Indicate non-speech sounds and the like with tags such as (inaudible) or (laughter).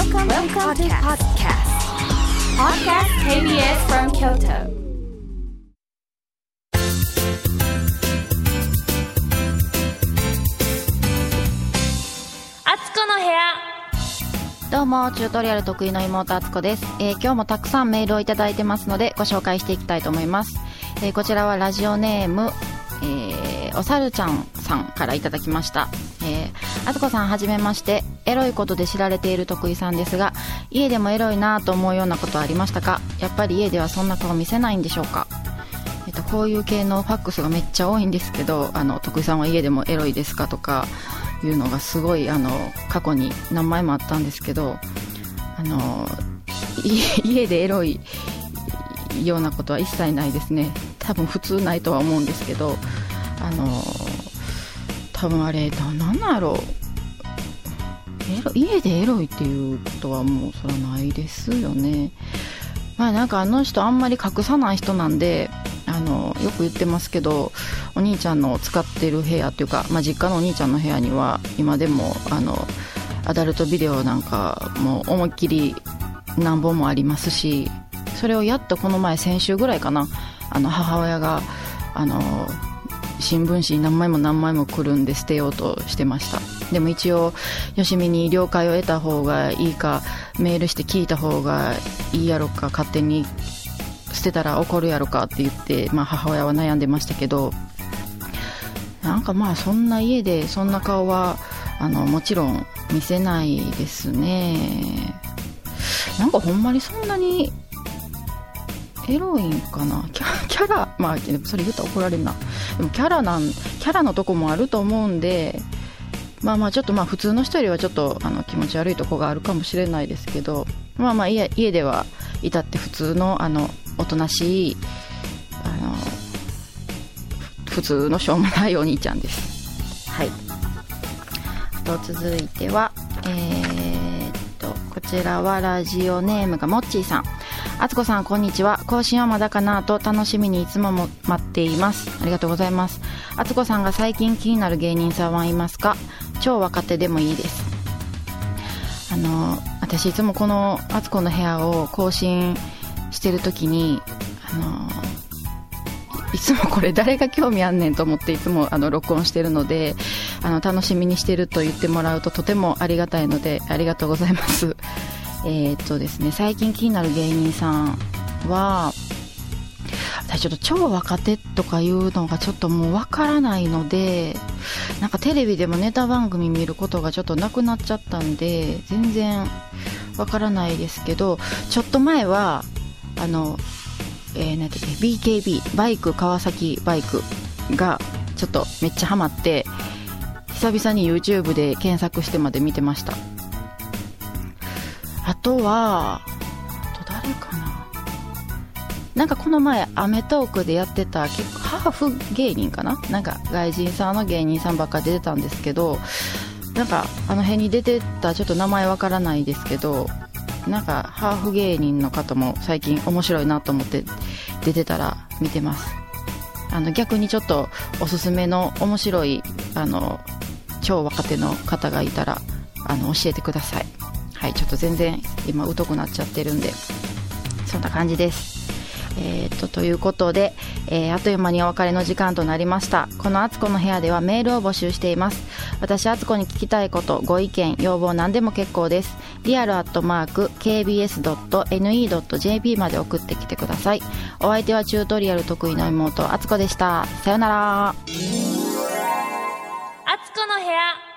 Welcome, Welcome to podcast. Podcast KBS from Kyoto. あつこの部屋どうもチュートリアル得意の妹あつこです、えー今日もたくさんメールをいただいてますのでご紹介していきたいと思います、えーこちらはラジオネーム、えーおさるちゃんさんからいただきましたえーあつこさんはじめまして。エロいことで知られている得意さんですが家でもエロいなと思うようなことはありましたか？やっぱり家ではそんな顔見せないんでしょうか？えっと、こういう系のファックスがめっちゃ多いんですけどあの徳井さんは家でもエロいですかとかいうのがすごいあの過去に何枚もあったんですけどあの (laughs) 家でエロいようなことは一切ないですね。多分普通ないとは思うんですけどあの多分あれななんなんやろエロ家でエロいっていうことはもうそれはないですよね。まあなんかあの人あんまり隠さない人なんであのよく言ってますけどお兄ちゃんの使ってる部屋っていうか、まあ、実家のお兄ちゃんの部屋には今でもあのアダルトビデオなんかもう思いっきり何本もありますしそれをやっとこの前先週ぐらいかなあの母親があの新聞紙何枚も何枚もくるんで捨てようとしてました。でも一応よしみに了解を得た方がいいかメールして聞いた方がいいやろか勝手に捨てたら怒るやろかって言って、まあ、母親は悩んでましたけどなんかまあそんな家でそんな顔はあのもちろん見せないですね。なんかほんまにそんなにエロいんかな？キャラまあでもそれ言ったら怒られるな。でもキャラなんキャラのとこもあると思うんでまあまあちょっとまあ普通の人よりはちょっとあの気持ち悪いとこがあるかもしれないですけどまあまあ家家では至って普通のあのおとなしいあのふ普通のしょうもないお兄ちゃんです。はい。と続いてはえー、っとこちらはラジオネームがもっちーさんあつこさんこんにちは。更新はまだかなと楽しみにいつもも待っています。ありがとうございます。あつこさんが最近気になる芸人さんはいますか？超若手でもいいです。あの私いつもこの「あつこの部屋」を更新してる時にあのいいつもこれ誰が興味あんねんと思っていつもあの録音してるのであの楽しみにしてると言ってもらうととてもありがたいのでありがとうございます。えーっとですね最近気になる芸人さんは私ちょっと超若手とかいうのがちょっともうわからないのでなんかテレビでもネタ番組見ることがちょっとなくなっちゃったんで全然わからないですけどちょっと前はあの、えー、なんだっけ BKB バイク川崎バイクがちょっとめっちゃハマって久々に YouTube で検索してまで見てました。とはあと誰かな。なんかこの前『アメトーーク』でやってた結構ハーフ芸人かな？なんか外人さんの芸人さんばっか出てたんですけどなんかあの辺に出てたちょっと名前わからないですけどなんかハーフ芸人の方も最近面白いなと思って出てたら見てます。あの逆にちょっとおすすめの面白いあの超若手の方がいたらあの教えてください。はいちょっと全然今疎くなっちゃってるんでそんな感じです。えー、とということで、えーあっという間にお別れの時間となりました。この「あつこの部屋」ではメールを募集しています。私あつこに聞きたいことご意見要望何でも結構です。リアルアットマーク KBS.NE.JP まで送ってきてください。お相手はチュートリアル得意の妹あつこでした。さよなら。あつこの部屋。